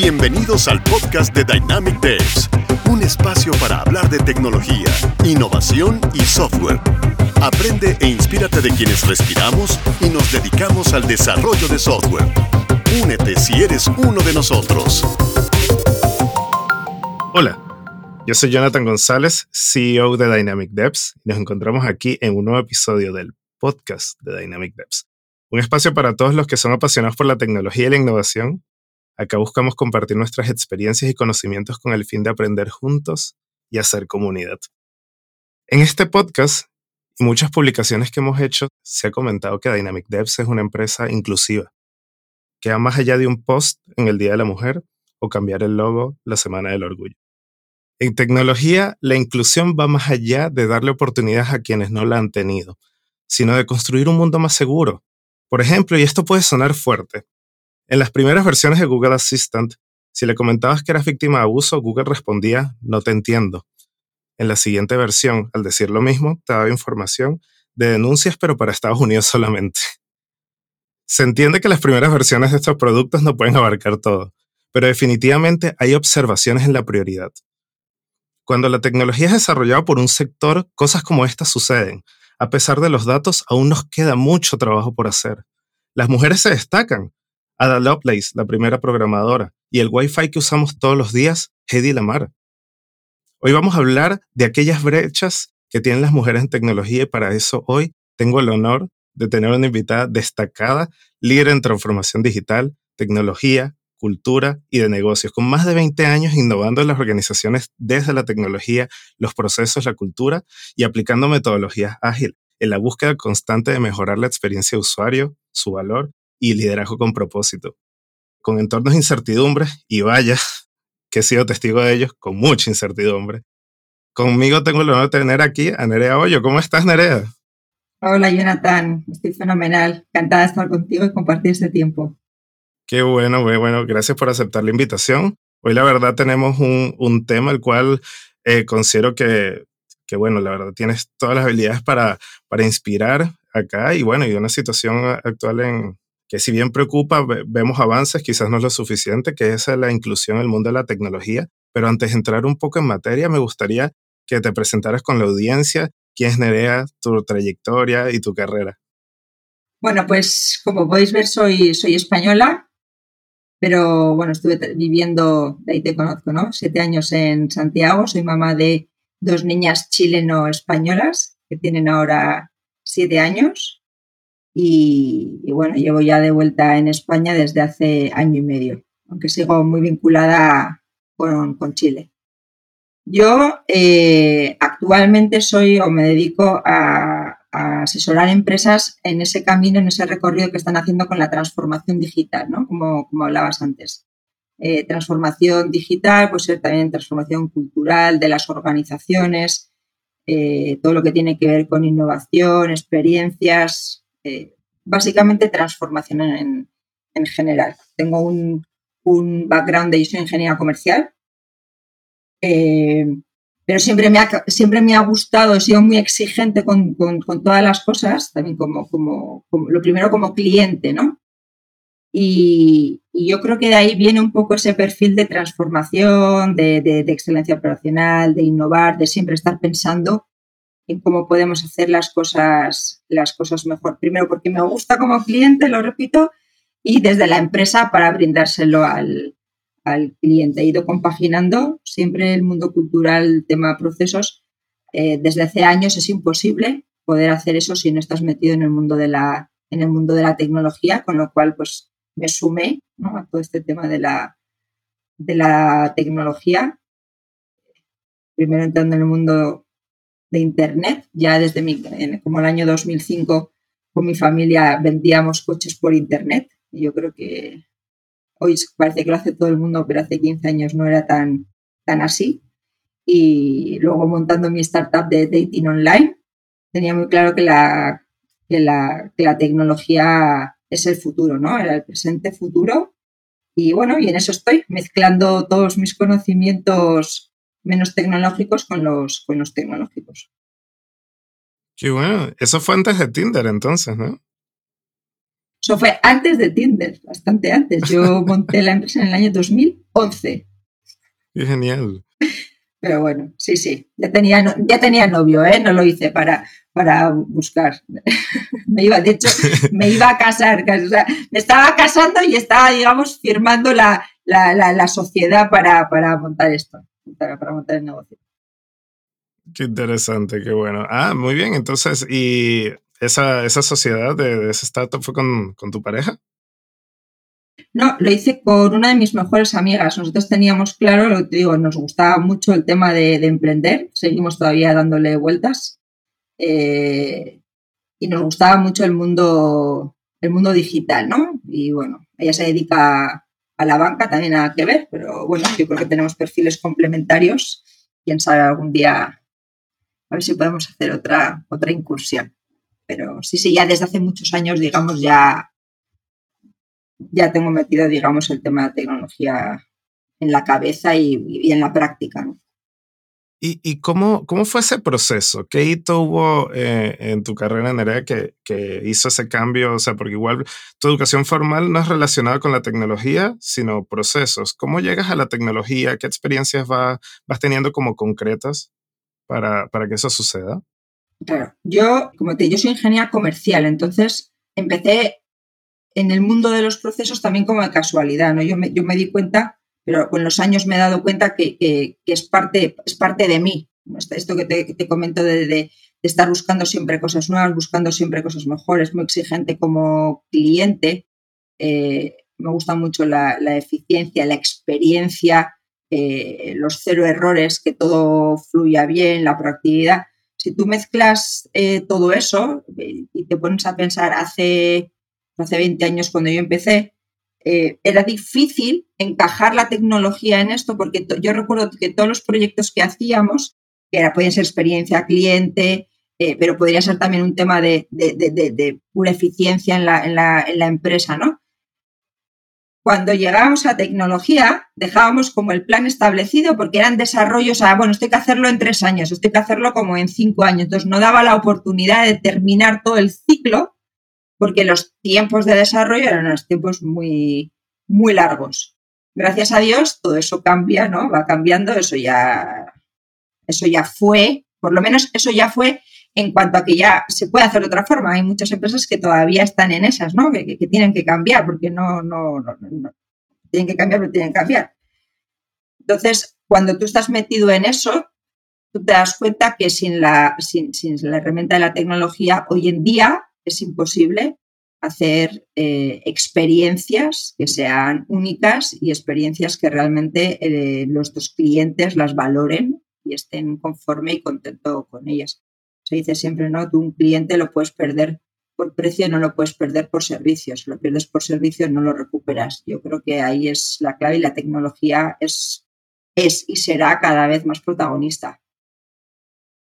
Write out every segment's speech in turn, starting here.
Bienvenidos al podcast de Dynamic Devs, un espacio para hablar de tecnología, innovación y software. Aprende e inspírate de quienes respiramos y nos dedicamos al desarrollo de software. Únete si eres uno de nosotros. Hola, yo soy Jonathan González, CEO de Dynamic Devs, y nos encontramos aquí en un nuevo episodio del podcast de Dynamic Devs, un espacio para todos los que son apasionados por la tecnología y la innovación Acá buscamos compartir nuestras experiencias y conocimientos con el fin de aprender juntos y hacer comunidad. En este podcast y muchas publicaciones que hemos hecho, se ha comentado que Dynamic Devs es una empresa inclusiva, que va más allá de un post en el Día de la Mujer o cambiar el logo la Semana del Orgullo. En tecnología, la inclusión va más allá de darle oportunidades a quienes no la han tenido, sino de construir un mundo más seguro. Por ejemplo, y esto puede sonar fuerte, en las primeras versiones de Google Assistant, si le comentabas que eras víctima de abuso, Google respondía, no te entiendo. En la siguiente versión, al decir lo mismo, te daba información de denuncias, pero para Estados Unidos solamente. Se entiende que las primeras versiones de estos productos no pueden abarcar todo, pero definitivamente hay observaciones en la prioridad. Cuando la tecnología es desarrollada por un sector, cosas como estas suceden. A pesar de los datos, aún nos queda mucho trabajo por hacer. Las mujeres se destacan, Ada Lovelace, la primera programadora, y el Wi-Fi que usamos todos los días, Hedy Lamar. Hoy vamos a hablar de aquellas brechas que tienen las mujeres en tecnología y para eso hoy tengo el honor de tener una invitada destacada, líder en transformación digital, tecnología, cultura y de negocios, con más de 20 años innovando en las organizaciones desde la tecnología, los procesos, la cultura y aplicando metodologías ágiles en la búsqueda constante de mejorar la experiencia de usuario, su valor y liderazgo con propósito, con entornos de incertidumbre, y vaya, que he sido testigo de ellos con mucha incertidumbre. Conmigo tengo el honor de tener aquí a Nerea Hoyo. ¿Cómo estás, Nerea? Hola, Jonathan. Estoy fenomenal. Encantada de estar contigo y compartir este tiempo. Qué bueno, muy bueno. Gracias por aceptar la invitación. Hoy, la verdad, tenemos un, un tema el cual eh, considero que, que, bueno, la verdad, tienes todas las habilidades para, para inspirar acá y, bueno, y una situación actual en, que si bien preocupa, vemos avances, quizás no es lo suficiente, que es la inclusión en el mundo de la tecnología. Pero antes de entrar un poco en materia, me gustaría que te presentaras con la audiencia, quién es Nerea, tu trayectoria y tu carrera. Bueno, pues como podéis ver, soy, soy española, pero bueno, estuve viviendo, de ahí te conozco, ¿no? Siete años en Santiago, soy mamá de dos niñas chileno-españolas que tienen ahora siete años y, bueno, llevo ya de vuelta en España desde hace año y medio, aunque sigo muy vinculada con, Chile. Yo eh, actualmente soy o me dedico a, asesorar empresas en ese camino, en ese recorrido que están haciendo con la transformación digital, ¿no? Como, como hablabas antes. Eh, transformación digital, pues ser también transformación cultural de las organizaciones, eh, todo lo que tiene que ver con innovación, experiencias, eh, básicamente transformación en, general. Tengo un, background de yo soy comercial, eh, pero siempre me, ha, siempre me ha gustado, he sido muy exigente con, todas las cosas, también como, como, lo primero como cliente, ¿no? Y, yo creo que de ahí viene un poco ese perfil de transformación, de, de, excelencia operacional, de innovar, de siempre estar pensando en cómo podemos hacer las cosas, las cosas mejor. Primero porque me gusta como cliente, lo repito, y desde la empresa para brindárselo al, cliente. He ido compaginando siempre el mundo cultural, tema procesos. Eh, desde hace años es imposible poder hacer eso si no estás metido en el mundo de la, en el mundo de la tecnología, con lo cual pues me sumé a todo este tema de la, de la tecnología. Primero entrando en el mundo de Internet. Ya desde mi, como el año 2005 con mi familia vendíamos coches por Internet. Yo creo que hoy parece que lo hace todo el mundo, pero hace 15 años no era tan, tan así. Y luego montando mi startup de dating online, tenía muy claro que la, que la, que la tecnología es el futuro, ¿no? Era el presente futuro. Y bueno, y en eso estoy, mezclando todos mis conocimientos menos tecnológicos con los, con los tecnológicos. Qué bueno. Eso fue antes de Tinder entonces, ¿no? Eso fue antes de Tinder, bastante antes. Yo monté la empresa en el año 2011. Qué genial. Pero bueno, sí, sí, ya tenía, ya tenía novio, ¿eh? no lo hice para, para buscar. me iba, de hecho, me iba a casar, o sea, me estaba casando y estaba, digamos, firmando la, la, la, sociedad para, para, montar esto, para, para, montar el negocio. Qué interesante, qué bueno. Ah, muy bien, entonces, ¿y esa, esa sociedad de, de ese startup fue con, con tu pareja? No, lo hice con una de mis mejores amigas. Nosotros teníamos claro, lo que te digo, nos gustaba mucho el tema de, emprender, seguimos todavía dándole vueltas. Eh, y nos gustaba mucho el mundo, el mundo digital, ¿no? Y bueno, ella se dedica a la banca, también nada que ver, pero bueno, yo creo que tenemos perfiles complementarios. Quién sabe algún día a ver si podemos hacer otra, otra incursión. Pero sí, sí, ya desde hace muchos años, digamos, ya ya tengo metido, digamos, el tema de tecnología en la cabeza y, en la práctica. ¿Y, cómo, cómo, fue ese proceso? ¿Qué hito hubo eh, en tu carrera, Nerea, que, que hizo ese cambio? O sea, porque igual tu educación formal no es relacionada con la tecnología, sino procesos. ¿Cómo llegas a la tecnología? ¿Qué experiencias vas teniendo como concretas para, para que eso suceda? Claro, yo, como te yo soy ingeniera comercial, entonces empecé en el mundo de los procesos también como de casualidad, ¿no? Yo me, yo me di cuenta, pero con los años me he dado cuenta que, es, parte, es parte de mí. Esto que te, comento de, estar buscando siempre cosas nuevas, buscando siempre cosas mejores, muy exigente como cliente. Eh, me gusta mucho la, eficiencia, la experiencia, eh, los cero errores, que todo fluya bien, la proactividad. Si tú mezclas eh, todo eso y te pones a pensar hace hace 20 años cuando yo empecé, eh, era difícil encajar la tecnología en esto porque yo recuerdo que todos los proyectos que hacíamos, que era, podían ser experiencia cliente, eh, pero podría ser también un tema de, pura eficiencia en la, en, la, en la, empresa, ¿no? Cuando llegábamos a tecnología, dejábamos como el plan establecido porque eran desarrollos, ah, bueno, esto hay que hacerlo en tres años, esto hay que hacerlo como en cinco años, entonces no daba la oportunidad de terminar todo el ciclo porque los tiempos de desarrollo eran unos tiempos muy, muy largos. Gracias a Dios todo eso cambia, ¿no? Va cambiando, eso ya, eso ya fue, por lo menos eso ya fue en cuanto a que ya se puede hacer de otra forma. Hay muchas empresas que todavía están en esas, ¿no? Que, tienen que cambiar, porque no, no, no, no, tienen que cambiar, pero tienen que cambiar. Entonces, cuando tú estás metido en eso, tú te das cuenta que sin la, sin, sin la herramienta de la tecnología, hoy en día es imposible hacer eh, experiencias que sean únicas y experiencias que realmente eh, nuestros clientes las valoren y estén conforme y contento con ellas. Se dice siempre, ¿no? Tú un cliente lo puedes perder por precio, no lo puedes perder por servicio. Si lo pierdes por servicio, no lo recuperas. Yo creo que ahí es la clave y la tecnología es, es y será cada vez más protagonista.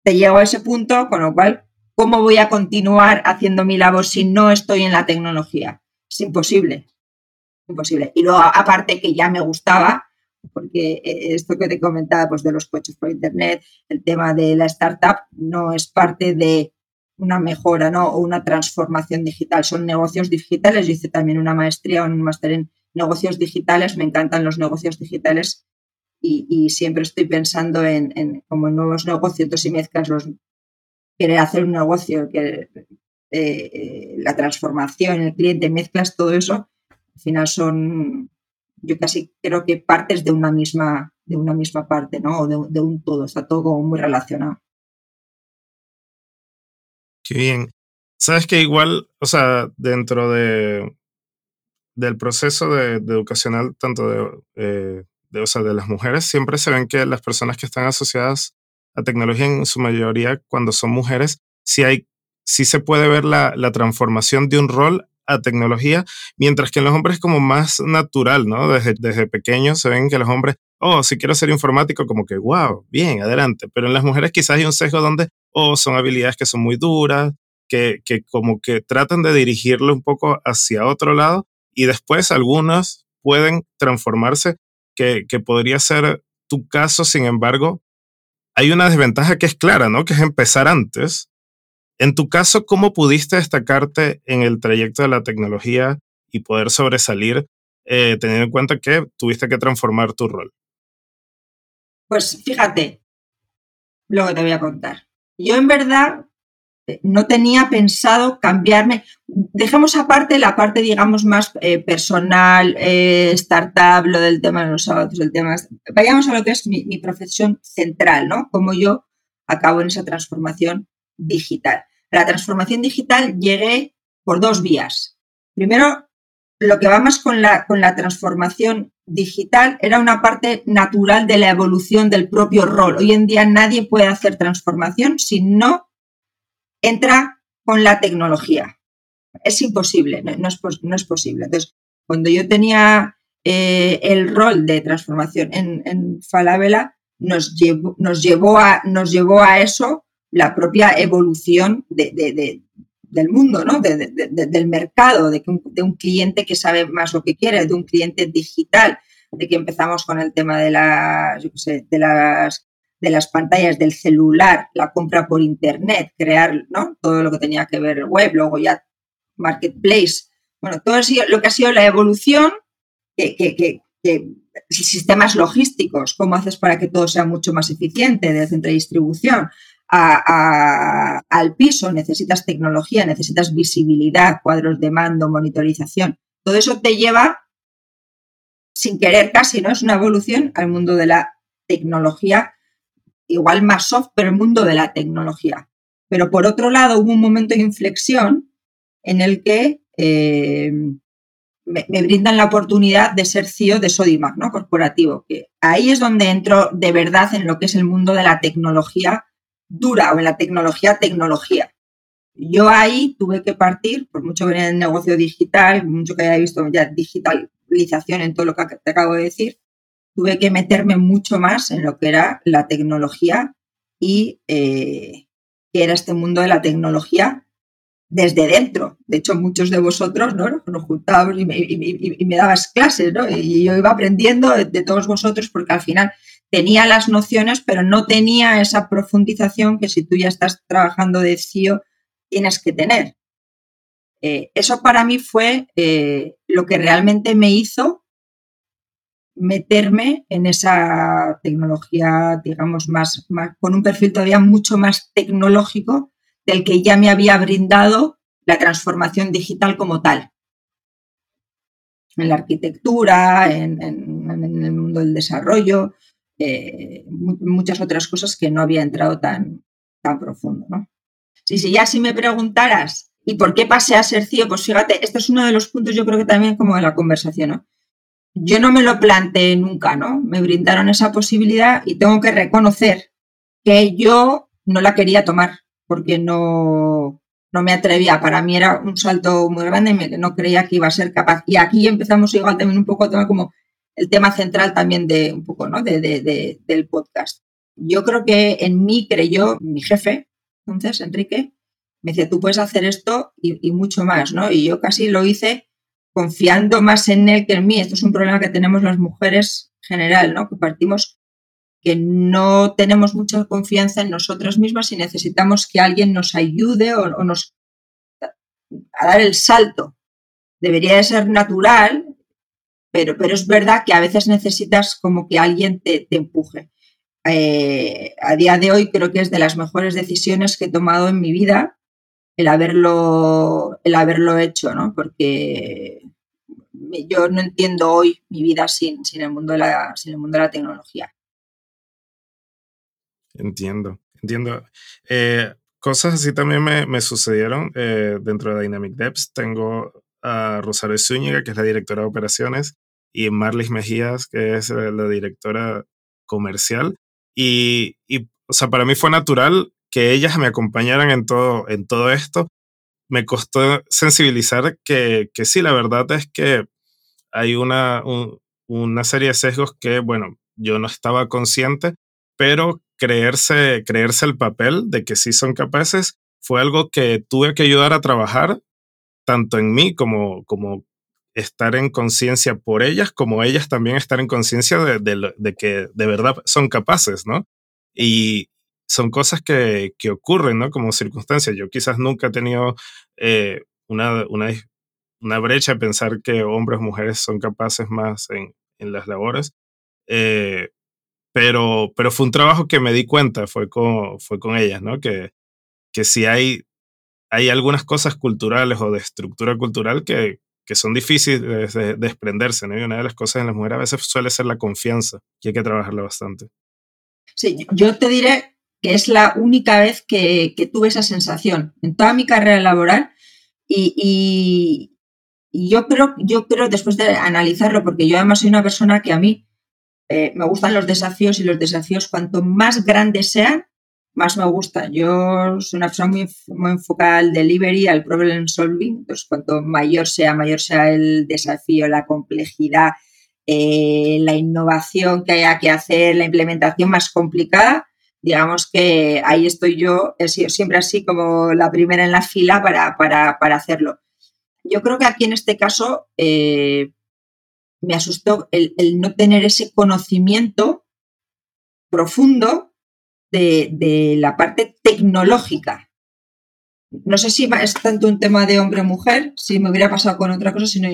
Te llego a ese punto, con lo cual ¿Cómo voy a continuar haciendo mi labor si no estoy en la tecnología? Es imposible. Imposible. Y luego, aparte que ya me gustaba, porque eh, esto que te comentaba pues, de los coches por Internet, el tema de la startup no es parte de una mejora ¿no? o una transformación digital, son negocios digitales. Yo hice también una maestría o un máster en negocios digitales, me encantan los negocios digitales y, siempre estoy pensando en, en, como nuevos negocios y mezclas los querer hacer un negocio, que eh, la transformación, el cliente, mezclas todo eso, al final son, yo casi creo que partes de una misma, de una misma parte, ¿no? O de, un todo, está todo muy relacionado. Qué bien. Sabes que igual, o sea, dentro de del proceso de, educacional, tanto de, eh, de, o sea, de las mujeres, siempre se ven que las personas que están asociadas la tecnología en su mayoría cuando son mujeres, sí, hay, sí se puede ver la, la transformación de un rol a tecnología, mientras que en los hombres es como más natural, ¿no? Desde, desde pequeños se ven que los hombres, oh, si quiero ser informático, como que, wow, bien, adelante. Pero en las mujeres quizás hay un sesgo donde, oh, son habilidades que son muy duras, que, que como que tratan de dirigirlo un poco hacia otro lado y después algunas pueden transformarse, que, que podría ser tu caso, sin embargo, hay una desventaja que es clara, ¿no? Que es empezar antes En tu caso, ¿cómo pudiste destacarte en el trayecto de la tecnología y poder sobresalir eh, teniendo en cuenta que tuviste que transformar tu rol? Pues fíjate lo que te voy a contar. Yo en verdad no tenía pensado cambiarme. Dejemos aparte la parte, digamos, más eh, personal, startup, lo del tema de los sábados, el tema. Vayamos a lo que es mi, mi, profesión central, ¿no? Cómo yo acabo en esa transformación digital. La transformación digital llegué por dos vías. Primero, lo que va más con la, con la transformación digital era una parte natural de la evolución del propio rol. Hoy en día nadie puede hacer transformación si no entra con la tecnología. Es imposible, no, es, no es, posible. Entonces, cuando yo tenía eh, el rol de transformación en, en Falabella, nos llevó, nos, llevó a, nos llevó a eso la propia evolución de, del mundo, ¿no? del mercado, de, un, cliente que sabe más lo que quiere, de un cliente digital, de que empezamos con el tema de las, de las, de las pantallas del celular, la compra por internet, crear ¿no? todo lo que tenía que ver web, luego ya marketplace. Bueno, todo lo que ha sido la evolución, que, que, que, sistemas logísticos, cómo haces para que todo sea mucho más eficiente, de centro de distribución, al piso, necesitas tecnología, necesitas visibilidad, cuadros de mando, monitorización. Todo eso te lleva, sin querer casi, ¿no? Es una evolución al mundo de la tecnología, igual más soft, pero el mundo de la tecnología. Pero por otro lado, hubo un momento de inflexión en el que eh, me, brindan la oportunidad de ser CEO de Sodimac, ¿no? Corporativo. Que ahí es donde entro de verdad en lo que es el mundo de la tecnología dura o en la tecnología, tecnología. Yo ahí tuve que partir, por mucho que en el negocio digital, mucho que haya visto ya digitalización en todo lo que te acabo de decir, tuve que meterme mucho más en lo que era la tecnología y eh, que era este mundo de la tecnología desde dentro. De hecho, muchos de vosotros ¿no? nos juntábamos y me, y, me dabas clases, ¿no? Y yo iba aprendiendo de, todos vosotros porque al final tenía las nociones, pero no tenía esa profundización que si tú ya estás trabajando de CIO tienes que tener. Eh, eso para mí fue eh, lo que realmente me hizo meterme en esa tecnología, digamos, más, con un perfil todavía mucho más tecnológico del que ya me había brindado la transformación digital como tal. En la arquitectura, en el mundo del desarrollo, eh, muchas otras cosas que no había entrado tan, tan profundo. ¿no? Sí, sí, ya si me preguntaras, ¿y por qué pasé a ser CIO? Pues fíjate, este es uno de los puntos yo creo que también como de la conversación. ¿no? Yo no me lo planteé nunca, ¿no? Me brindaron esa posibilidad y tengo que reconocer que yo no la quería tomar porque no, no me atrevía. Para mí era un salto muy grande, y no creía que iba a ser capaz. Y aquí empezamos igual también un poco como el tema central también de un poco, ¿no? De, del podcast. Yo creo que en mí creyó mi jefe, entonces, Enrique, me decía, tú puedes hacer esto y, mucho más, ¿no? Y yo casi lo hice confiando más en él que en mí. Esto es un problema que tenemos las mujeres en general, ¿no? Que partimos que no tenemos mucha confianza en nosotras mismas y necesitamos que alguien nos ayude o, nos a dar el salto. Debería de ser natural pero, pero es verdad que a veces necesitas como que alguien te, empuje. Eh, a día de hoy creo que es de las mejores decisiones que he tomado en mi vida el haberlo, el haberlo hecho, ¿no? Porque yo no entiendo hoy mi vida sin, sin, el, mundo de la, sin el mundo de la tecnología. Entiendo, entiendo. Eh, cosas así también me, me sucedieron eh, dentro de Dynamic Devs. Tengo a Rosario Zúñiga, que es la directora de operaciones, y Marlis Mejías, que es eh, la directora comercial. Y, y, o sea, para mí fue natural que ellas me acompañaran en todo, en todo esto. Me costó sensibilizar que, que sí, la verdad es que hay una, una serie de sesgos que, bueno, yo no estaba consciente, pero creerse, creerse el papel de que sí son capaces fue algo que tuve que ayudar a trabajar tanto en mí como, como estar en conciencia por ellas, como ellas también estar en conciencia de, que de verdad son capaces, ¿no? Y son cosas que, que ocurren, ¿no? Como circunstancias. Yo quizás nunca he tenido eh, una, una, una, brecha de pensar que hombres o mujeres son capaces más en, en las labores. Eh, pero, pero fue un trabajo que me di cuenta, fue con, fue con ellas, ¿no? Que, que si hay, hay algunas cosas culturales o de estructura cultural que, que son difíciles de, desprenderse, ¿no? Y una de las cosas en las mujeres a veces suele ser la confianza, que hay que trabajarla bastante. Sí, yo te diré que es la única vez que, tuve esa sensación en toda mi carrera laboral y, yo creo, yo creo, después de analizarlo, porque yo además soy una persona que a mí eh, me gustan los desafíos y los desafíos cuanto más grandes sean, más me gustan. Yo soy una persona muy, muy enfocada al delivery, al problem solving. Entonces, cuanto mayor sea, mayor sea el desafío, la complejidad, eh, la innovación que haya que hacer, la implementación más complicada, digamos que ahí estoy yo, he sido siempre así como la primera en la fila para, para, para hacerlo. Yo creo que aquí en este caso eh, me asustó el, no tener ese conocimiento profundo de, la parte tecnológica. No sé si es tanto un tema de hombre o mujer, si me hubiera pasado con otra cosa, sino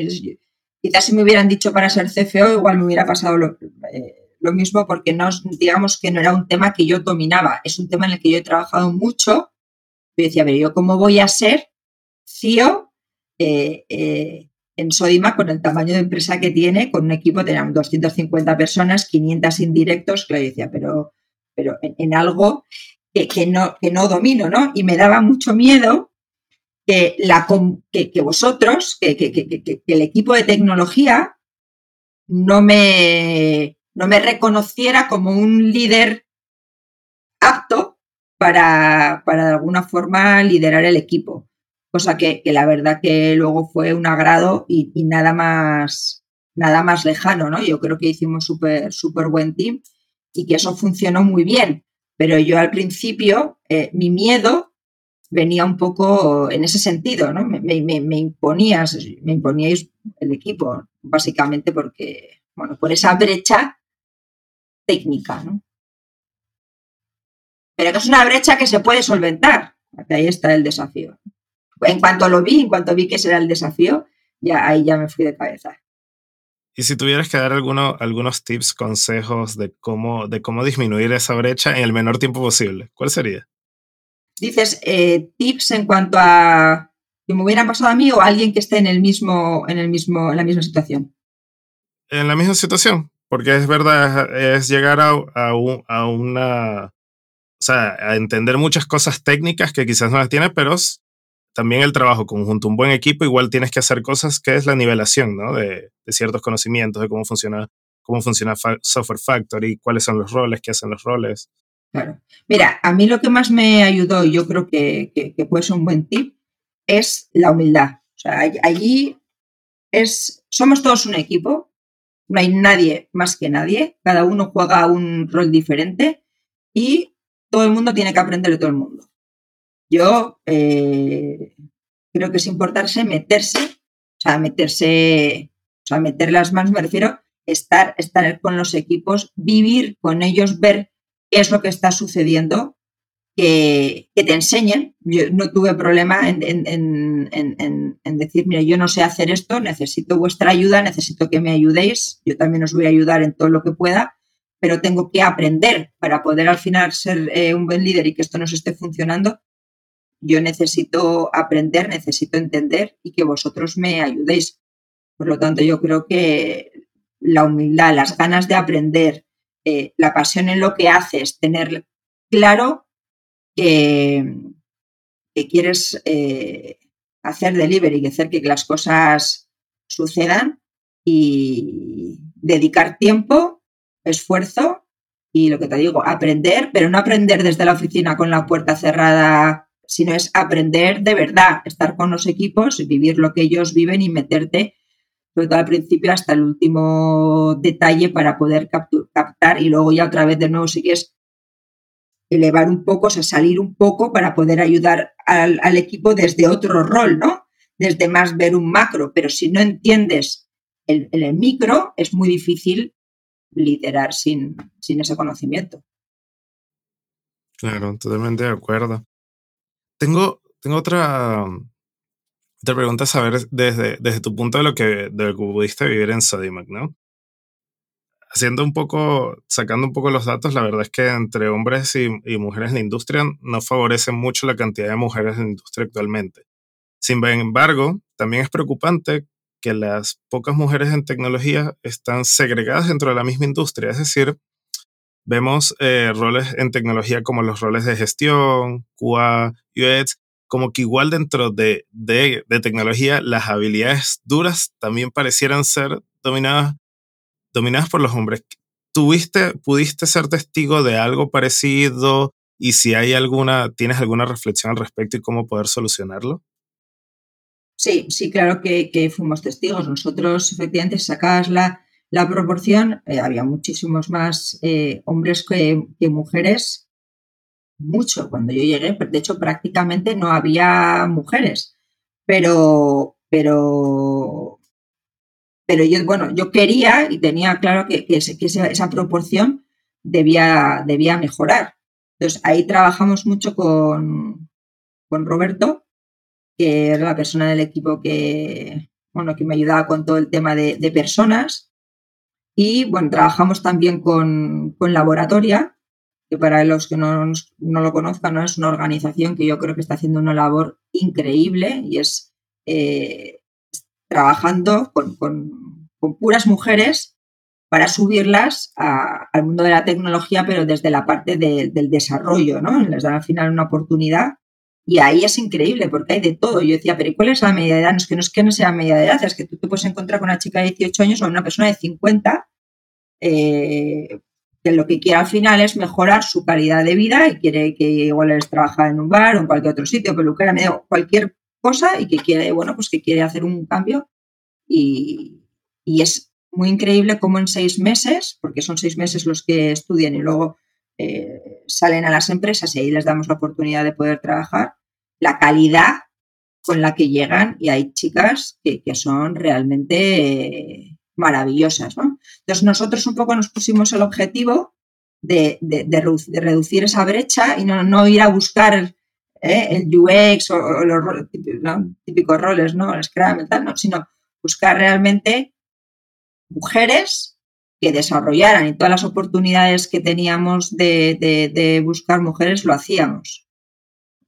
quizás si me hubieran dicho para ser CFO, igual me hubiera pasado lo, eh, lo mismo, porque no, digamos que no era un tema que yo dominaba, es un tema en el que yo he trabajado mucho. Yo decía, a ver, ¿yo cómo voy a ser CIO eh, eh, en Sodima con el tamaño de empresa que tiene, con un equipo, tenían 250 personas, 500 indirectos, que yo decía, pero, pero en, algo que, no, que no domino, ¿no? Y me daba mucho miedo que, la, que, que vosotros, que, que, el equipo de tecnología no me, no me reconociera como un líder apto para, para de alguna forma liderar el equipo cosa que, la verdad que luego fue un agrado y, nada más nada más lejano, ¿no? Yo creo que hicimos súper súper buen team y que eso funcionó muy bien, pero yo al principio eh, mi miedo venía un poco en ese sentido, ¿no? Me, me, imponías, me imponíais el equipo, básicamente porque, bueno, por esa brecha técnica, ¿no? Pero que es una brecha que se puede solventar. Ahí está el desafío en cuanto lo vi, en cuanto vi que ese era el desafío, ya ahí ya me fui de cabeza. Y si tuvieras que dar alguno, algunos tips, consejos de cómo, de cómo disminuir esa brecha en el menor tiempo posible, ¿cuál sería? Dices eh, tips en cuanto a que me hubieran pasado a mí o a alguien que esté en el mismo, en el mismo, en la misma situación. En la misma situación, porque es verdad, es llegar a, a, una, o sea, a entender muchas cosas técnicas que quizás no las tienes, pero también el trabajo conjunto, un buen equipo, igual tienes que hacer cosas que es la nivelación, ¿no? De, ciertos conocimientos, de cómo funciona, cómo funciona Software Factory, cuáles son los roles, qué hacen los roles. Claro. Mira, a mí lo que más me ayudó, y yo creo que, que, puede ser un buen tip, es la humildad. O sea, allí es, somos todos un equipo, no hay nadie más que nadie, cada uno juega un rol diferente y todo el mundo tiene que aprender de todo el mundo. Yo eh, creo que es importante meterse, o sea, meterse, o sea, meter las manos, me refiero, estar, estar con los equipos, vivir con ellos, ver qué es lo que está sucediendo, que, te enseñen. Yo no tuve problema en, en, decir, mira, yo no sé hacer esto, necesito vuestra ayuda, necesito que me ayudéis, yo también os voy a ayudar en todo lo que pueda, pero tengo que aprender para poder al final ser eh, un buen líder y que esto nos esté funcionando yo necesito aprender, necesito entender y que vosotros me ayudéis. Por lo tanto, yo creo que la humildad, las ganas de aprender, eh, la pasión en lo que haces, tener claro que, quieres eh, hacer delivery, y hacer que las cosas sucedan y dedicar tiempo, esfuerzo y lo que te digo, aprender, pero no aprender desde la oficina con la puerta cerrada sino es aprender de verdad, estar con los equipos, vivir lo que ellos viven y meterte, sobre todo al principio, hasta el último detalle para poder captar y luego ya otra vez de nuevo si quieres elevar un poco, o sea, salir un poco para poder ayudar al, equipo desde otro rol, ¿no? Desde más ver un macro, pero si no entiendes el, micro, es muy difícil liderar sin, sin ese conocimiento. Claro, totalmente de acuerdo. Tengo, tengo otra, otra pregunta saber desde, desde tu punto de lo, que, de que pudiste vivir en Sodimac, ¿no? Haciendo un poco, sacando un poco los datos, la verdad es que entre hombres y, mujeres en la industria no favorece mucho la cantidad de mujeres en la industria actualmente. Sin embargo, también es preocupante que las pocas mujeres en tecnología están segregadas dentro de la misma industria. Es decir, vemos eh, roles en tecnología como los roles de gestión, QA, UX, como que igual dentro de, de, tecnología las habilidades duras también parecieran ser dominadas, dominadas por los hombres. ¿Tuviste, pudiste ser testigo de algo parecido? Y si hay alguna, ¿tienes alguna reflexión al respecto y cómo poder solucionarlo? Sí, sí, claro que, fuimos testigos. Nosotros, efectivamente, sacabas la, la proporción, eh, había muchísimos más eh, hombres que, mujeres, mucho. Cuando yo llegué, de hecho, prácticamente no había mujeres. Pero, pero, pero yo, bueno, yo quería y tenía claro que, esa, proporción debía, debía mejorar. Entonces, ahí trabajamos mucho con, con Roberto que era la persona del equipo que, bueno, que me ayudaba con todo el tema de, personas. Y bueno, trabajamos también con, con Laboratoria, que para los que no, lo conozcan, ¿no? es una organización que yo creo que está haciendo una labor increíble y es eh, trabajando con, puras mujeres para subirlas al mundo de la tecnología, pero desde la parte del desarrollo, ¿no? Les dan al final una oportunidad y ahí es increíble porque hay de todo. Yo decía, pero ¿cuál es la media de edad? No es que no, es sea media de edad, es que tú te puedes encontrar con una chica de 18 años o una persona de 50 eh, que lo que quiere al final es mejorar su calidad de vida y quiere que igual les trabaja en un bar o en cualquier otro sitio, peluquera, cualquier cosa y que quiere, bueno, pues que quiere hacer un cambio. Y, es muy increíble cómo en seis meses, porque son seis meses los que estudian y luego eh, salen a las empresas y ahí les damos la oportunidad de poder trabajar, la calidad con la que llegan y hay chicas que, son realmente maravillosas. Entonces nosotros un poco nos pusimos el objetivo de, reducir esa brecha y no, ir a buscar ¿eh? el UX o, los típicos roles, ¿no? el Scrum, sino buscar realmente mujeres que desarrollaran y todas las oportunidades que teníamos de buscar mujeres lo hacíamos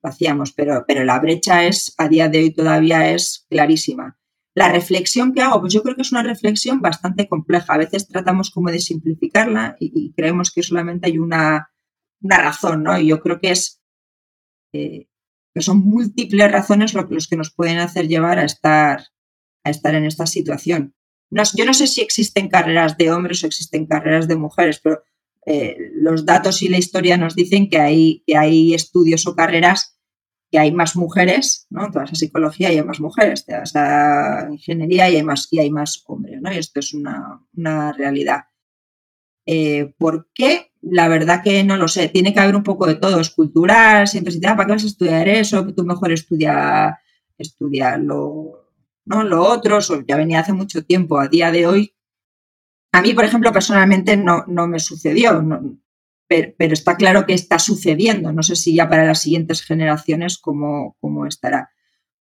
lo hacíamos, pero, pero la brecha es, a día de hoy todavía es clarísima. La reflexión que hago, pues yo creo que es una reflexión bastante compleja. A veces tratamos como de simplificarla y, creemos que solamente hay una, una, razón, ¿no? Y yo creo que es eh, que son múltiples razones lo, los que nos pueden hacer llevar a estar, a estar en esta situación. yo no sé si existen carreras de hombres o existen carreras de mujeres, pero eh, los datos y la historia nos dicen que hay, que hay estudios o carreras que hay más mujeres, ¿no? Toda esa psicología hay más mujeres, te vas a ingeniería y hay más, y hay más hombres, ¿no? Y esto es una, realidad. Eh, ¿Por qué? La verdad que no lo sé. Tiene que haber un poco de todo. Es cultural, siempre se te da, ¿para qué vas a estudiar eso? Que tú mejor estudia, estudia lo, ¿no? lo otro. Eso ya venía hace mucho tiempo. A día de hoy a mí, por ejemplo, personalmente no, no me sucedió, pero, está claro que está sucediendo. No sé si ya para las siguientes generaciones cómo, cómo estará,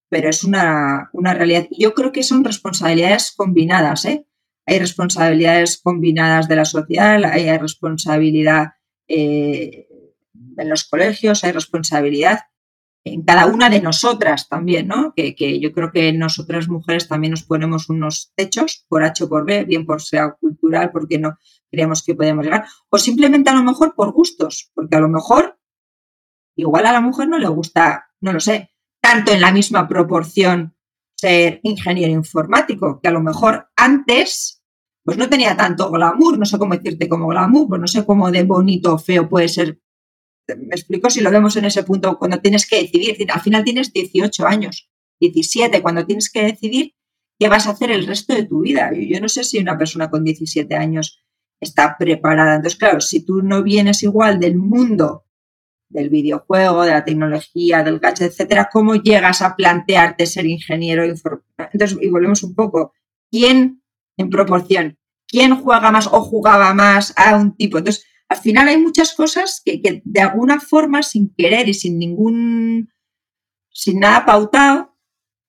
pero es una, una, realidad. Yo creo que son responsabilidades combinadas. ¿eh? Hay responsabilidades combinadas de la sociedad, hay, responsabilidad eh, en los colegios, hay responsabilidad en cada una de nosotras también, ¿no? Que, yo creo que nosotras mujeres también nos ponemos unos techos por H o por B, bien por sea cultural, porque no creemos que podemos llegar, o simplemente a lo mejor por gustos, porque a lo mejor igual a la mujer no le gusta, no lo sé, tanto en la misma proporción ser ingeniero informático, que a lo mejor antes pues no tenía tanto glamour, no sé cómo decirte como glamour, pues no sé cómo de bonito o feo puede ser me explico si lo vemos en ese punto, cuando tienes que decidir, al final tienes 18 años, 17, cuando tienes que decidir qué vas a hacer el resto de tu vida. Yo no sé si una persona con 17 años está preparada. Entonces, claro, si tú no vienes igual del mundo del videojuego, de la tecnología, del gadget, etcétera, ¿cómo llegas a plantearte ser ingeniero Entonces, y volvemos un poco, ¿quién en proporción? ¿Quién juega más o jugaba más a un tipo? Entonces, al final hay muchas cosas que, de alguna forma, sin querer y sin ningún, sin nada pautado,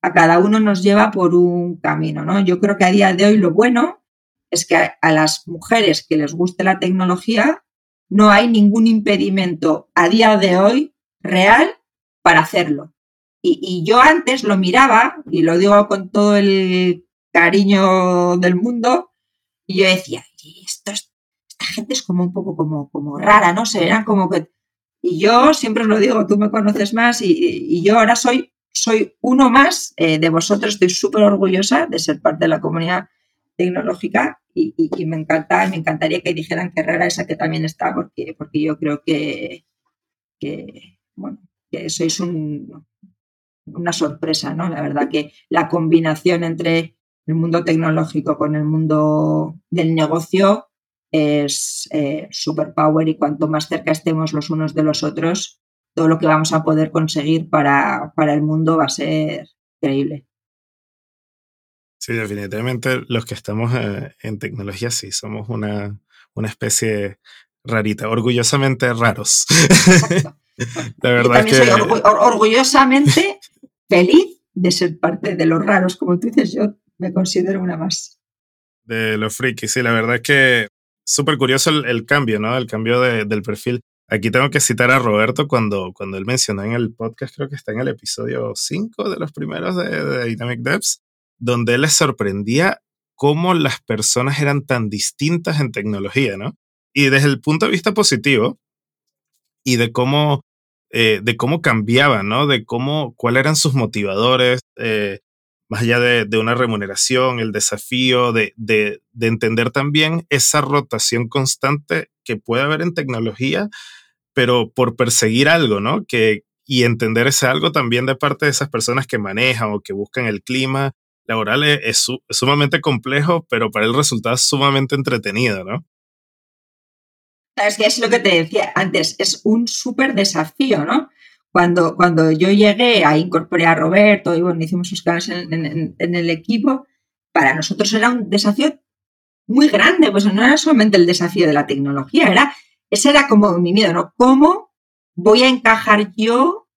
a cada uno nos lleva por un camino, ¿no? Yo creo que a día de hoy lo bueno es que a, las mujeres que les guste la tecnología no hay ningún impedimento a día de hoy real para hacerlo. Y, yo antes lo miraba, y lo digo con todo el cariño del mundo, y yo decía, esta gente es como un poco como, como rara, ¿no? Se verán como que... Y yo siempre os lo digo, tú me conoces más, y, y yo ahora soy, soy uno más eh, de vosotros, estoy súper orgullosa de ser parte de la comunidad tecnológica y, y, y, me encanta, me encantaría que dijeran que rara esa que también está, porque, porque yo creo que, que bueno, que sois un, una sorpresa, ¿no? La verdad que la combinación entre el mundo tecnológico con el mundo del negocio es eh, superpower y cuanto más cerca estemos los unos de los otros, todo lo que vamos a poder conseguir para, para el mundo va a ser increíble. Sí, definitivamente los que estamos eh, en tecnología sí, somos una, una especie rarita, orgullosamente raros. La verdad es que... soy orgu orgullosamente feliz de ser parte de los raros, como tú dices, yo me considero una más. De los frikis, sí, la verdad es que súper curioso el, el, cambio, ¿no? El cambio de, del perfil. Aquí tengo que citar a Roberto cuando, cuando él mencionó en el podcast, creo que está en el episodio 5 de los primeros de, de Dynamic Devs, donde él les sorprendía cómo las personas eran tan distintas en tecnología, ¿no? Y desde el punto de vista positivo y de cómo, eh, de cómo cambiaban, ¿no? De cómo, cuáles eran sus motivadores, eh, más allá de, de, una remuneración, el desafío de, de, de, entender también esa rotación constante que puede haber en tecnología, pero por perseguir algo, ¿no? Que, y entender ese algo también de parte de esas personas que manejan o que buscan el clima laboral es, es, su, es sumamente complejo, pero para el resultado es sumamente entretenido, ¿no? Es que es lo que te decía antes, es un súper desafío, ¿no? Cuando, cuando yo llegué a incorporar a Roberto y bueno, hicimos sus en, en, el equipo, para nosotros era un desafío muy grande, pues no era solamente el desafío de la tecnología, era, ese era como mi miedo, ¿no? ¿Cómo voy a encajar yo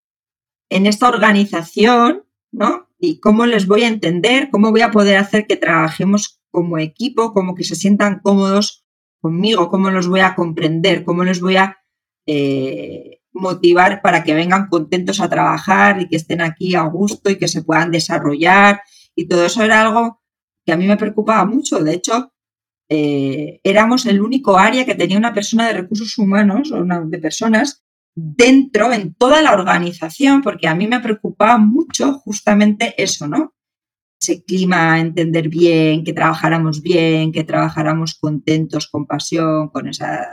en esta organización, ¿no? Y cómo les voy a entender, cómo voy a poder hacer que trabajemos como equipo, como que se sientan cómodos conmigo, cómo los voy a comprender, cómo les voy a eh, motivar para que vengan contentos a trabajar y que estén aquí a gusto y que se puedan desarrollar. Y todo eso era algo que a mí me preocupaba mucho. De hecho, eh, éramos el único área que tenía una persona de recursos humanos o una de personas dentro, en toda la organización, porque a mí me preocupaba mucho justamente eso, ¿no? Ese clima, entender bien, que trabajáramos bien, que trabajáramos contentos, con pasión, con esa...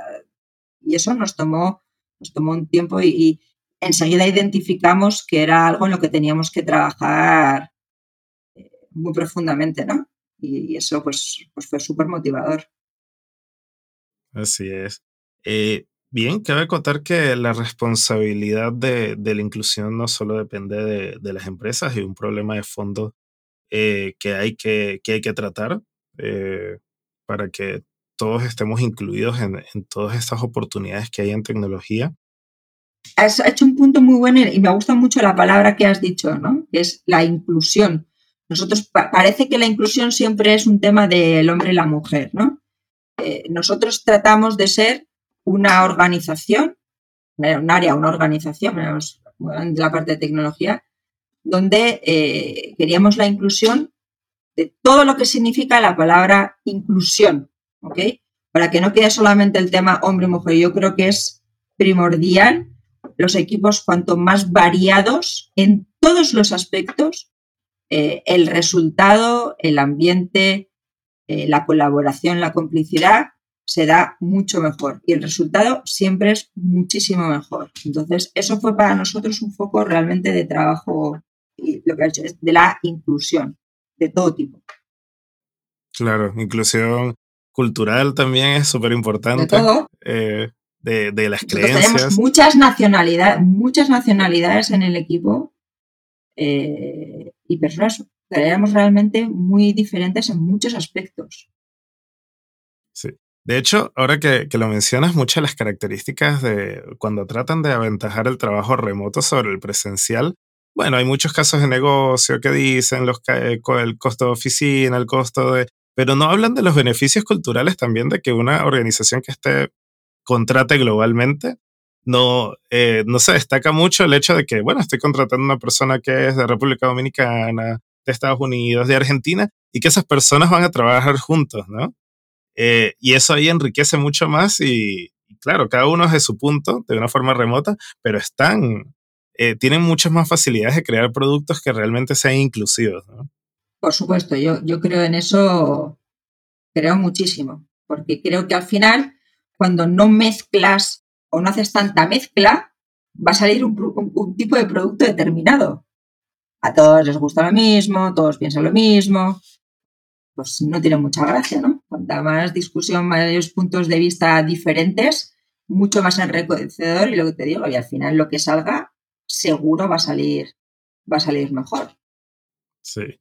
Y eso nos tomó nos tomó un tiempo y, enseguida identificamos que era algo en lo que teníamos que trabajar eh, muy profundamente, ¿no? Y, eso pues, pues fue súper motivador. Así es. Eh, bien, cabe contar que la responsabilidad de, la inclusión no solo depende de, las empresas y un problema de fondo eh, que, hay que, que hay que tratar para que todos estemos incluidos en, en, todas estas oportunidades que hay en tecnología. Has hecho un punto muy bueno y me gusta mucho la palabra que has dicho, ¿no? Que es la inclusión. Nosotros pa parece que la inclusión siempre es un tema del hombre y la mujer, ¿no? Eh, nosotros tratamos de ser una organización, un área, una organización, de la parte de tecnología, donde eh, queríamos la inclusión de todo lo que significa la palabra inclusión, ¿ok? Para que no quede solamente el tema hombre-mujer. Yo creo que es primordial los equipos cuanto más variados en todos los aspectos, eh, el resultado, el ambiente, eh, la colaboración, la complicidad se da mucho mejor y el resultado siempre es muchísimo mejor. Entonces, eso fue para nosotros un foco realmente de trabajo y lo que ha hecho es de la inclusión de todo tipo. Claro, inclusión cultural también es súper importante. De todo. Eh, de, de, las Nosotros creencias. Tenemos muchas nacionalidades, muchas nacionalidades en el equipo eh, y personas éramos realmente muy diferentes en muchos aspectos. Sí. De hecho, ahora que, lo mencionas, muchas de las características de cuando tratan de aventajar el trabajo remoto sobre el presencial, bueno, hay muchos casos de negocio que dicen los, el costo de oficina, el costo de... Pero no hablan de los beneficios culturales también de que una organización que esté contrate globalmente no, eh, no se destaca mucho el hecho de que, bueno, estoy contratando a una persona que es de República Dominicana, de Estados Unidos, de Argentina, y que esas personas van a trabajar juntos, ¿no? Eh, y eso ahí enriquece mucho más y, claro, cada uno es de su punto, de una forma remota, pero están, eh, tienen muchas más facilidades de crear productos que realmente sean inclusivos. Por supuesto, yo, yo creo en eso, creo muchísimo, porque creo que al final, cuando no mezclas o no haces tanta mezcla, va a salir un tipo de producto determinado. A todos les gusta lo mismo, todos piensan lo mismo, pues no tiene mucha gracia, ¿no? Cuanta más discusión, mayores puntos de vista diferentes, mucho más enriquecedor y lo que te digo, y al final lo que salga seguro va a salir, va a salir mejor. Sí.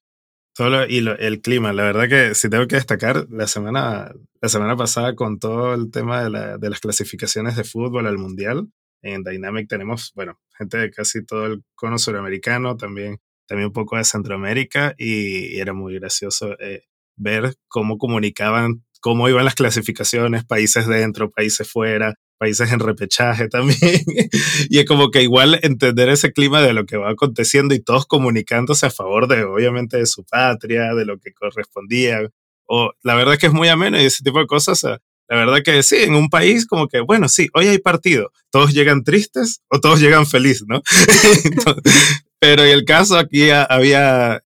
Todo y el clima, la verdad que si tengo que destacar, la semana, la semana pasada con todo el tema de, de las clasificaciones de fútbol al Mundial, en Dynamic tenemos, bueno, gente de casi todo el cono suramericano, también, también un poco de Centroamérica y, era muy gracioso eh, ver cómo comunicaban, cómo iban las clasificaciones, países dentro, países fuera, países en repechaje también. y es como que igual entender ese clima de lo que va aconteciendo y todos comunicándose a favor de, obviamente, de su patria, de lo que correspondía. O la verdad es que es muy ameno y ese tipo de cosas. La verdad que sí, en un país como que, bueno, sí, hoy hay partido. Todos llegan tristes o todos llegan felices, ¿no? Pero en el caso aquí había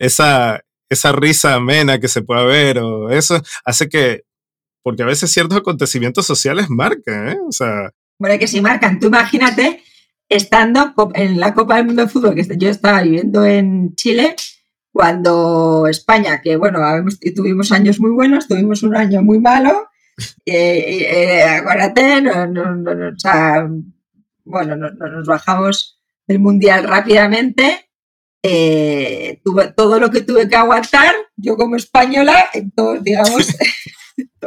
esa, esa risa amena que se pueda ver o eso hace que, porque a veces ciertos acontecimientos sociales marcan, ¿eh? O sea... Bueno, que si marcan, tú imagínate estando en la Copa del Mundo de Fútbol, que yo estaba viviendo en Chile, cuando España, que bueno, tuvimos años muy buenos, tuvimos un año muy malo, eh, acuérdate, o sea, bueno, nos bajamos del Mundial rápidamente eh, tuve, todo lo que tuve que aguantar, yo como española, entonces, digamos,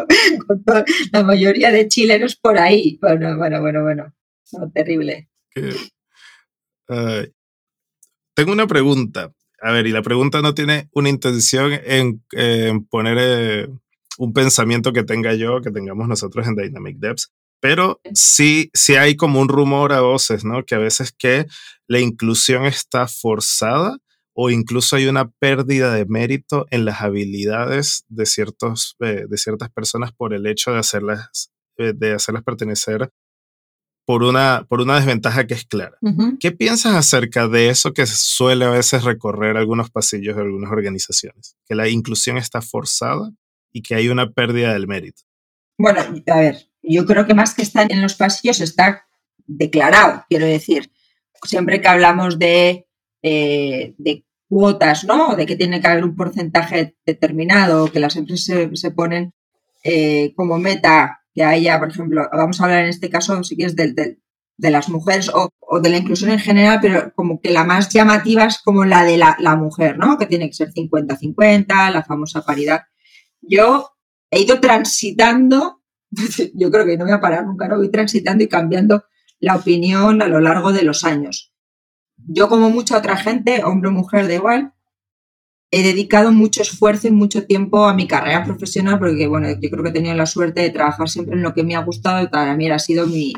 la mayoría de chilenos por ahí. Bueno, bueno, bueno, bueno, terrible. tengo una pregunta. A ver, y la pregunta no tiene una intención en, poner eh, un pensamiento que tenga yo, que tengamos nosotros en Dynamic Devs, pero sí, sí hay como un rumor a voces, ¿no? Que a veces que la inclusión está forzada o incluso hay una pérdida de mérito en las habilidades de, ciertos, eh, de ciertas personas por el hecho de hacerlas, eh, de hacerlas pertenecer por una, por una desventaja que es clara. ¿Qué piensas acerca de eso que suele a veces recorrer algunos pasillos de algunas organizaciones? Que la inclusión está forzada y que hay una pérdida del mérito. Bueno, a ver, yo creo que más que estar en los pasillos está declarado, quiero decir. Siempre que hablamos de, eh, de cuotas, ¿no? De que tiene que haber un porcentaje determinado, que las empresas se, ponen eh, como meta que haya, por ejemplo, vamos a hablar en este caso, si quieres, de, de, las mujeres o, de la inclusión en general, pero como que la más llamativa es como la de la, la mujer, ¿no? Que tiene que ser 50-50, la famosa paridad. Yo he ido transitando yo creo que no voy a parar nunca, no voy transitando y cambiando la opinión a lo largo de los años. Yo, como mucha otra gente, hombre o mujer, da igual, he dedicado mucho esfuerzo y mucho tiempo a mi carrera profesional porque, bueno, yo creo que he tenido la suerte de trabajar siempre en lo que me ha gustado y para mí ha sido mi,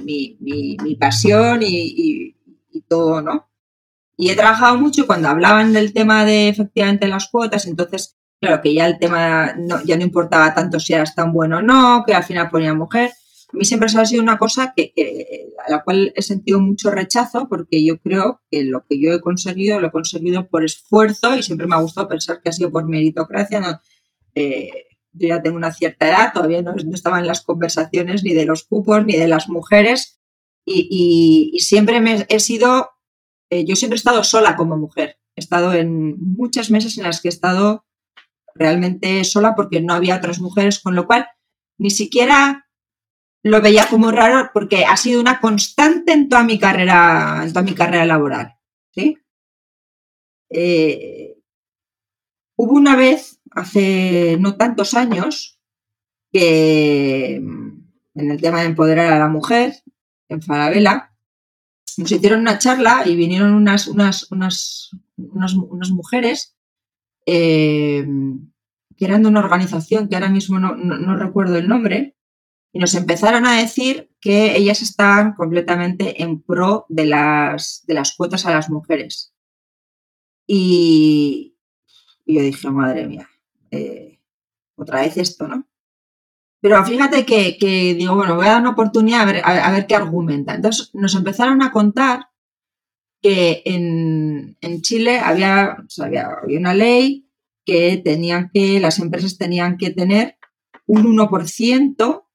pasión y, y, todo, ¿no? Y he trabajado mucho cuando hablaban del tema de efectivamente las cuotas, entonces claro que ya el tema no, ya no importaba tanto si eras tan bueno o no, que al final ponía mujer. A mí siempre ha sido una cosa que, a la cual he sentido mucho rechazo porque yo creo que lo que yo he conseguido lo he conseguido por esfuerzo y siempre me ha gustado pensar que ha sido por meritocracia. Eh, yo ya tengo una cierta edad, todavía no, estaba en las conversaciones ni de los cupos ni de las mujeres y, siempre me he sido, eh, yo siempre he estado sola como mujer. He estado en muchas mesas en las que he estado realmente sola porque no había otras mujeres, con lo cual ni siquiera lo veía como raro porque ha sido una constante en toda mi carrera, en toda mi carrera laboral. ¿sí? Eh, hubo una vez, hace no tantos años, que en el tema de empoderar a la mujer, en Falabella, nos hicieron una charla y vinieron unas, unas, unas, unas, mujeres eh, que eran de una organización que ahora mismo no, recuerdo el nombre, y nos empezaron a decir que ellas estaban completamente en pro de las, de las cuotas a las mujeres. Y, yo dije, madre mía, eh, otra vez esto, ¿no? Pero fíjate que, digo, bueno, voy a dar una oportunidad a ver, qué argumenta. Entonces nos empezaron a contar que en, Chile había, había, una ley que tenían que, las empresas tenían que tener un 1%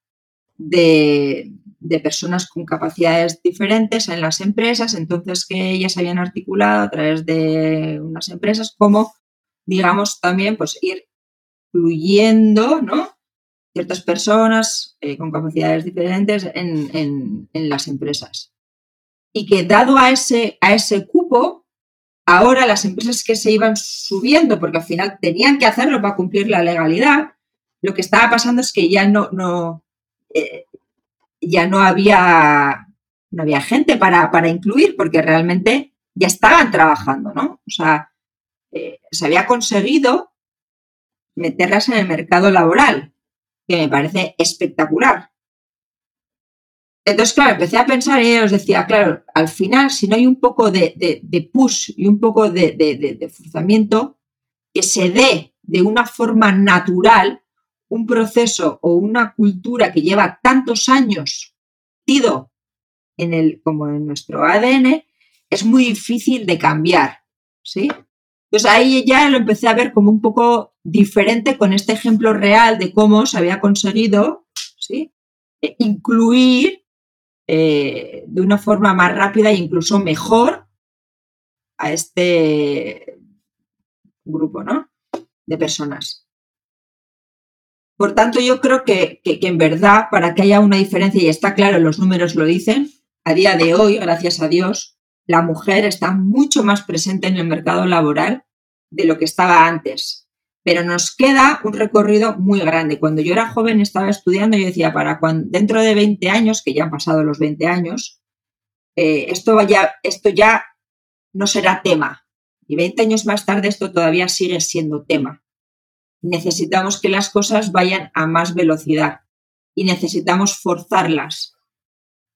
de, personas con capacidades diferentes en las empresas, entonces que ellas habían articulado a través de unas empresas como, digamos, también pues ir fluyendo, ¿no? ciertas personas eh, con capacidades diferentes en, las empresas. Y que dado a ese, a ese cupo, ahora las empresas que se iban subiendo, porque al final tenían que hacerlo para cumplir la legalidad, lo que estaba pasando es que ya no eh, ya no había, no había gente para, para, incluir, porque realmente ya estaban trabajando, ¿no? O sea, eh, se había conseguido meterlas en el mercado laboral que me parece espectacular. Entonces, claro, empecé a pensar y os decía, claro, al final, si no hay un poco de, push y un poco de, de, forzamiento, que se dé de una forma natural un proceso o una cultura que lleva tantos años tido en el, como en nuestro ADN, es muy difícil de cambiar. ¿sí? Entonces ahí ya lo empecé a ver como un poco diferente con este ejemplo real de cómo se había conseguido ¿sí? Eh, incluir eh, de una forma más rápida e incluso mejor a este grupo ¿no? de personas. Por tanto, yo creo que, que, en verdad, para que haya una diferencia, y está claro, los números lo dicen, a día de hoy, gracias a Dios, la mujer está mucho más presente en el mercado laboral de lo que estaba antes. Pero nos queda un recorrido muy grande. Cuando yo era joven estaba estudiando, yo decía, para cuando, dentro de 20 años, que ya han pasado los 20 años, eh, esto, esto ya no será tema. Y 20 años más tarde esto todavía sigue siendo tema. Necesitamos que las cosas vayan a más velocidad y necesitamos forzarlas.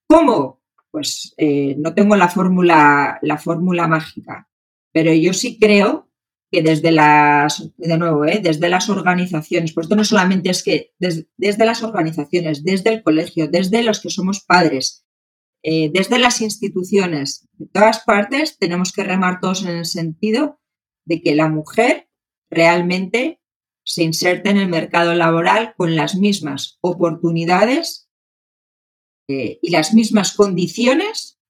¿Cómo? Pues eh, no tengo la fórmula, la fórmula mágica, pero yo sí creo que desde las, de nuevo, ¿eh? desde las organizaciones, pues esto no solamente es que desde las organizaciones, desde el colegio, desde los que somos padres, eh, desde las instituciones, de todas partes, tenemos que remar todos en el sentido de que la mujer realmente se inserte en el mercado laboral con las mismas oportunidades eh, y las mismas condiciones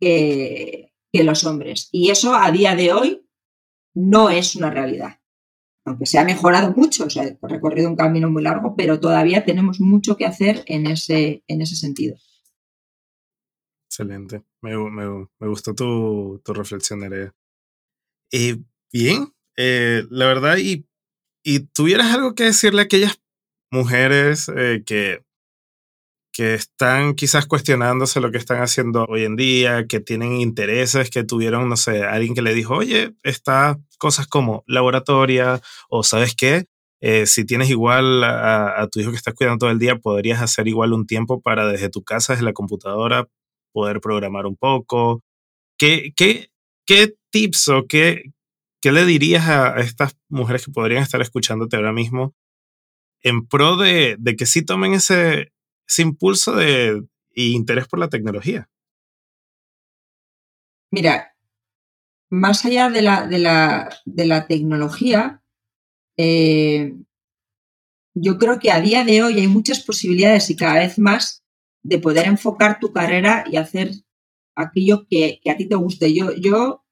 que, los hombres. Y eso a día de hoy no es una realidad. Aunque se ha mejorado mucho, o ha recorrido un camino muy largo, pero todavía tenemos mucho que hacer en ese, en ese sentido. Excelente. Me, gustó tu, reflexión, Nerea. Eh, bien, eh, la verdad, y, y tuvieras algo que decirle a aquellas mujeres eh, que que están quizás cuestionándose lo que están haciendo hoy en día, que tienen intereses, que tuvieron, no sé, alguien que le dijo, oye, está cosas como laboratoria o sabes qué, eh, si tienes igual a, tu hijo que estás cuidando todo el día, podrías hacer igual un tiempo para desde tu casa, desde la computadora, poder programar un poco. ¿Qué, qué, qué tips o qué, qué le dirías a, estas mujeres que podrían estar escuchándote ahora mismo en pro de, que sí tomen ese, impulso de interés por la tecnología? Mira, más allá de la, tecnología, eh, yo creo que a día de hoy hay muchas posibilidades y cada vez más de poder enfocar tu carrera y hacer aquello que, a ti te guste. Yo, yo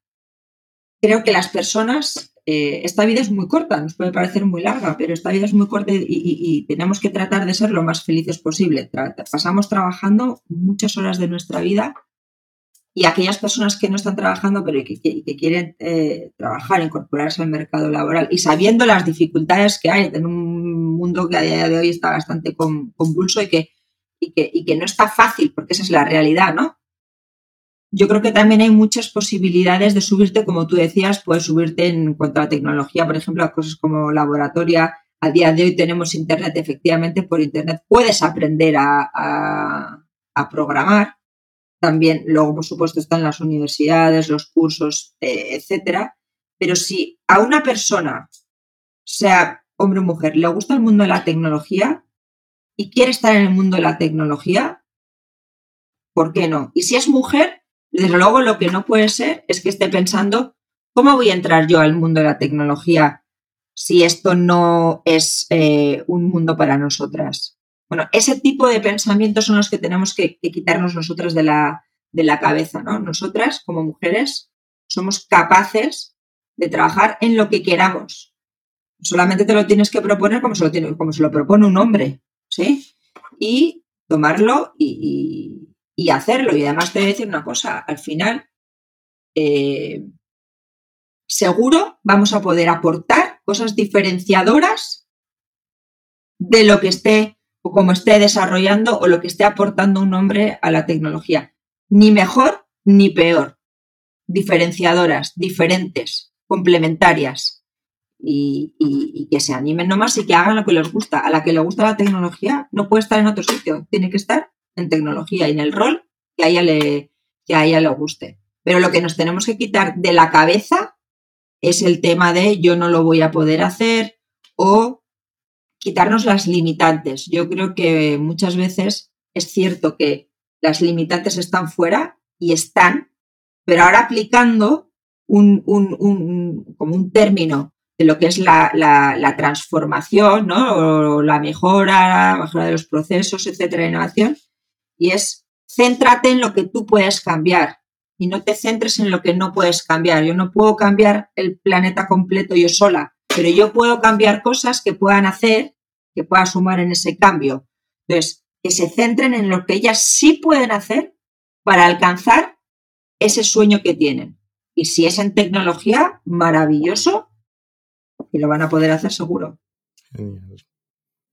creo que las personas eh, esta vida es muy corta, nos puede parecer muy larga, pero esta vida es muy corta y, tenemos que tratar de ser lo más felices posible. pasamos trabajando muchas horas de nuestra vida y aquellas personas que no están trabajando pero que, que, quieren eh, trabajar, incorporarse al mercado laboral y sabiendo las dificultades que hay en un mundo que a día de hoy está bastante convulso y que, y que, y que no está fácil, porque esa es la realidad, ¿no? Yo creo que también hay muchas posibilidades de subirte, como tú decías, puedes subirte en cuanto a la tecnología, por ejemplo, a cosas como laboratoria. A día de hoy tenemos Internet, efectivamente, por Internet puedes aprender a, a programar también, luego, por supuesto, están las universidades, los cursos, eh, etcétera. Pero si a una persona, sea hombre o mujer, le gusta el mundo de la tecnología y quiere estar en el mundo de la tecnología, ¿por qué no? Y si es mujer, desde luego lo que no puede ser es que esté pensando, ¿cómo voy a entrar yo al mundo de la tecnología si esto no es eh, un mundo para nosotras? Bueno, ese tipo de pensamientos son los que tenemos que, quitarnos nosotras de la, de la cabeza, ¿no? Nosotras, como mujeres, somos capaces de trabajar en lo que queramos. Solamente te lo tienes que proponer como se lo, tiene, como se lo propone un hombre, ¿sí? Y tomarlo y, hacerlo. Y además te voy a decir una cosa, al final, eh, seguro vamos a poder aportar cosas diferenciadoras de lo que esté o como esté desarrollando o lo que esté aportando un hombre a la tecnología. Ni mejor ni peor. Diferenciadoras, diferentes, complementarias. Y, que se animen nomás y que hagan lo que les gusta. A la que le gusta la tecnología no puede estar en otro sitio, tiene que estar en tecnología y en el rol que a ella le, que a ella le guste. Pero lo que nos tenemos que quitar de la cabeza es el tema de yo no lo voy a poder hacer o quitarnos las limitantes. Yo creo que muchas veces es cierto que las limitantes están fuera y están, pero ahora aplicando un, como un término de lo que es la, transformación, ¿no? O la mejora, la mejora de los procesos, etcétera, innovación, y es céntrate en lo que tú puedes cambiar y no te centres en lo que no puedes cambiar. Yo no puedo cambiar el planeta completo yo sola, pero yo puedo cambiar cosas que puedan hacer, que puedan sumar en ese cambio. Entonces, que se centren en lo que ellas sí pueden hacer para alcanzar ese sueño que tienen. Y si es en tecnología, maravilloso, y lo van a poder hacer seguro.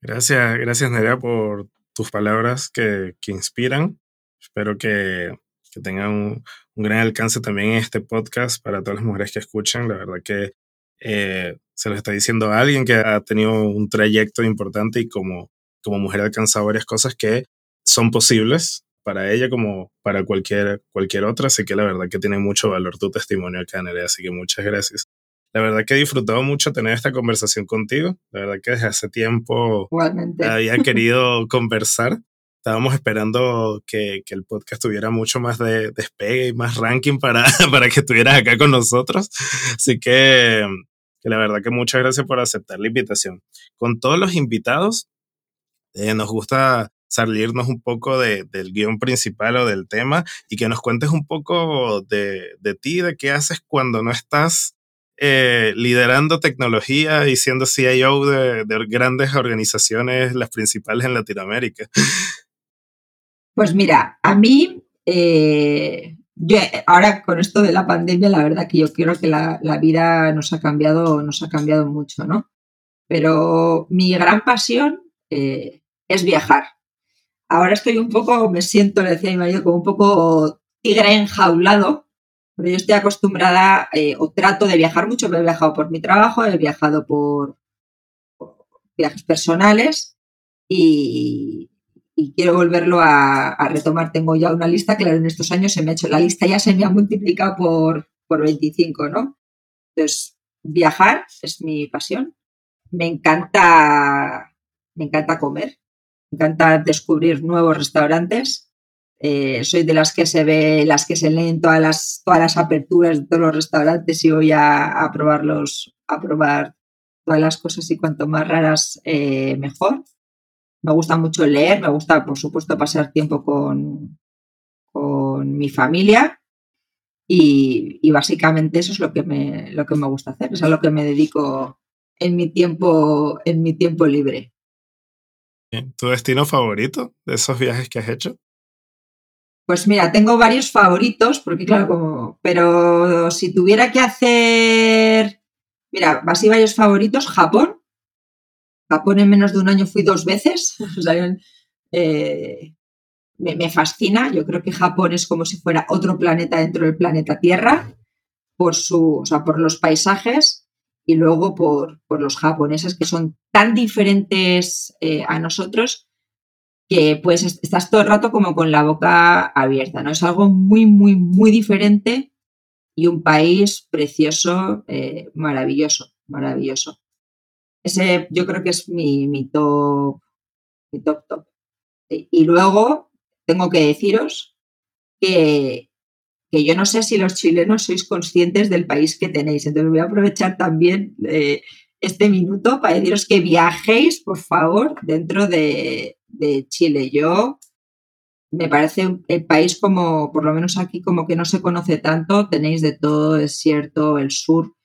Gracias, gracias Nerea por tus palabras que, inspiran. Espero que, tengan un, un, gran alcance también en este podcast para todas las mujeres que escuchan. La verdad que eh, se lo está diciendo a alguien que ha tenido un trayecto importante y como, como mujer ha alcanzado varias cosas que son posibles para ella como para cualquier, cualquier otra. Así que la verdad que tiene mucho valor tu testimonio acá, Nerea. Así que muchas gracias. La verdad que he disfrutado mucho tener esta conversación contigo. La verdad que desde hace tiempo había querido conversar estábamos esperando que, que, el podcast tuviera mucho más de despegue y más ranking para, para que estuvieras acá con nosotros. Así que, que, la verdad que muchas gracias por aceptar la invitación. Con todos los invitados, eh, nos gusta salirnos un poco de, del guion principal o del tema y que nos cuentes un poco de, de ti, de qué haces cuando no estás eh, liderando tecnología y siendo CIO de, de, grandes organizaciones, las principales en Latinoamérica. Pues mira, a mí, eh, ahora con esto de la pandemia, la verdad que yo creo que la, vida nos ha cambiado, nos ha cambiado mucho, ¿no? Pero mi gran pasión eh, es viajar. Ahora estoy un poco, me siento, le decía mi marido, como un poco tigre enjaulado, pero yo estoy acostumbrada eh, o trato de viajar mucho, he viajado por mi trabajo, he viajado por viajes personales y, y quiero volverlo a, retomar. Tengo ya una lista, claro, en estos años se me ha hecho, la lista ya se me ha multiplicado por, por 25, ¿no? Entonces, viajar es mi pasión. Me encanta, me encanta comer, me encanta descubrir nuevos restaurantes. Eh, soy de las que se ve, las que se leen todas las, todas las aperturas de todos los restaurantes y voy a, probarlos, a probar todas las cosas y cuanto más raras, eh, mejor. Me gusta mucho leer, me gusta, por supuesto, pasar tiempo con, con mi familia y, básicamente eso es lo que, me, lo que me gusta hacer, es a lo que me dedico en mi tiempo, en mi tiempo libre. ¿Tu destino favorito de esos viajes que has hecho? Pues mira, tengo varios favoritos, porque claro, como, pero si tuviera que hacer, mira, así varios favoritos, Japón. Japón en menos de un año fui dos veces. O sea, eh, me, fascina. Yo creo que Japón es como si fuera otro planeta dentro del planeta Tierra, por, su, o sea, por los paisajes y luego por, por los japoneses que son tan diferentes eh, a nosotros que pues estás todo el rato como con la boca abierta, ¿no? Es algo muy, muy, muy diferente y un país precioso, eh, maravilloso, maravilloso. Ese yo creo que es mi, mi top, mi top, top. Y luego tengo que deciros que, que, yo no sé si los chilenos sois conscientes del país que tenéis. Entonces voy a aprovechar también eh, este minuto para deciros que viajéis, por favor, dentro de, de Chile. Yo me parece el país como, por lo menos aquí, como que no se conoce tanto. Tenéis de todo, desierto, el sur.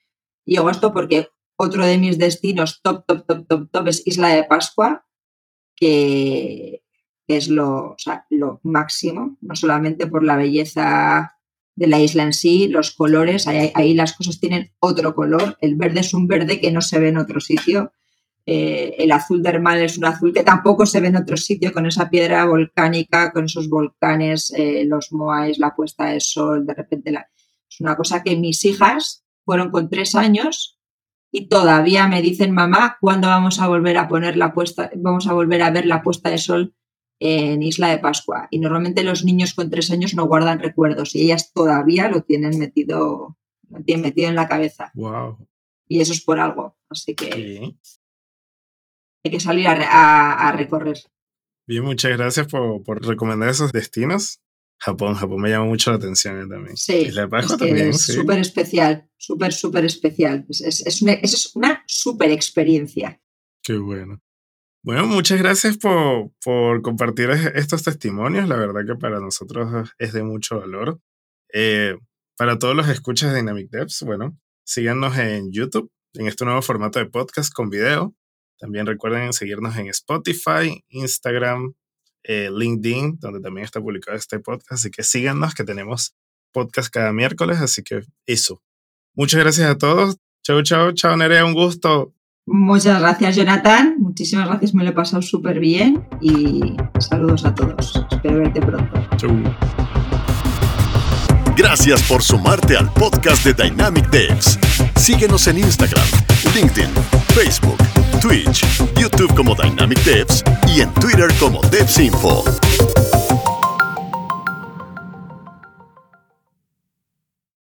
Y hago esto porque otro de mis destinos top, top, top, top, top es Isla de Pascua, que es lo, lo máximo, no solamente por la belleza de la isla en sí, los colores, ahí, ahí, las cosas tienen otro color. El verde es un verde que no se ve en otro sitio. Eh, el azul dermal es un azul que tampoco se ve en otro sitio, con esa piedra volcánica, con esos volcanes, eh, los moais, la puesta de sol, de repente es una cosa que mis hijas fueron con tres años y todavía me dicen, mamá, ¿cuándo vamos a volver a poner la puesta, vamos a volver a ver la puesta de sol en Isla de Pascua? Y normalmente los niños con tres años no guardan recuerdos y ellas todavía lo tienen metido, lo tienen metido en la cabeza. Wow. Y eso es por algo. Así que hay que salir a, recorrer. Bien, muchas gracias por, recomendar esos destinos. Japón, Japón me llama mucho la atención también. Sí, es súper especial, súper, súper especial. Es, una, es una súper experiencia. Qué bueno. Bueno, muchas gracias por, por, compartir estos testimonios. La verdad que para nosotros es de mucho valor. Eh, para todos los escuchas de Dynamic Devs, bueno, síganos en YouTube, en este nuevo formato de podcast con video. También recuerden seguirnos en Spotify, Instagram, eh, LinkedIn, donde también está publicado este podcast. Así que síganos, que tenemos podcast cada miércoles. Así que eso. Muchas gracias a todos. Chau, chau, chao, Nerea, un gusto. Muchas gracias, Jonathan. Muchísimas gracias, me lo he pasado súper bien y saludos a todos. Espero verte pronto. Chau. Gracias por sumarte al podcast de Dynamic Devs. Síguenos en Instagram, LinkedIn, Facebook Twitch, YouTube como Dynamic Devs y en Twitter como DevsInfo.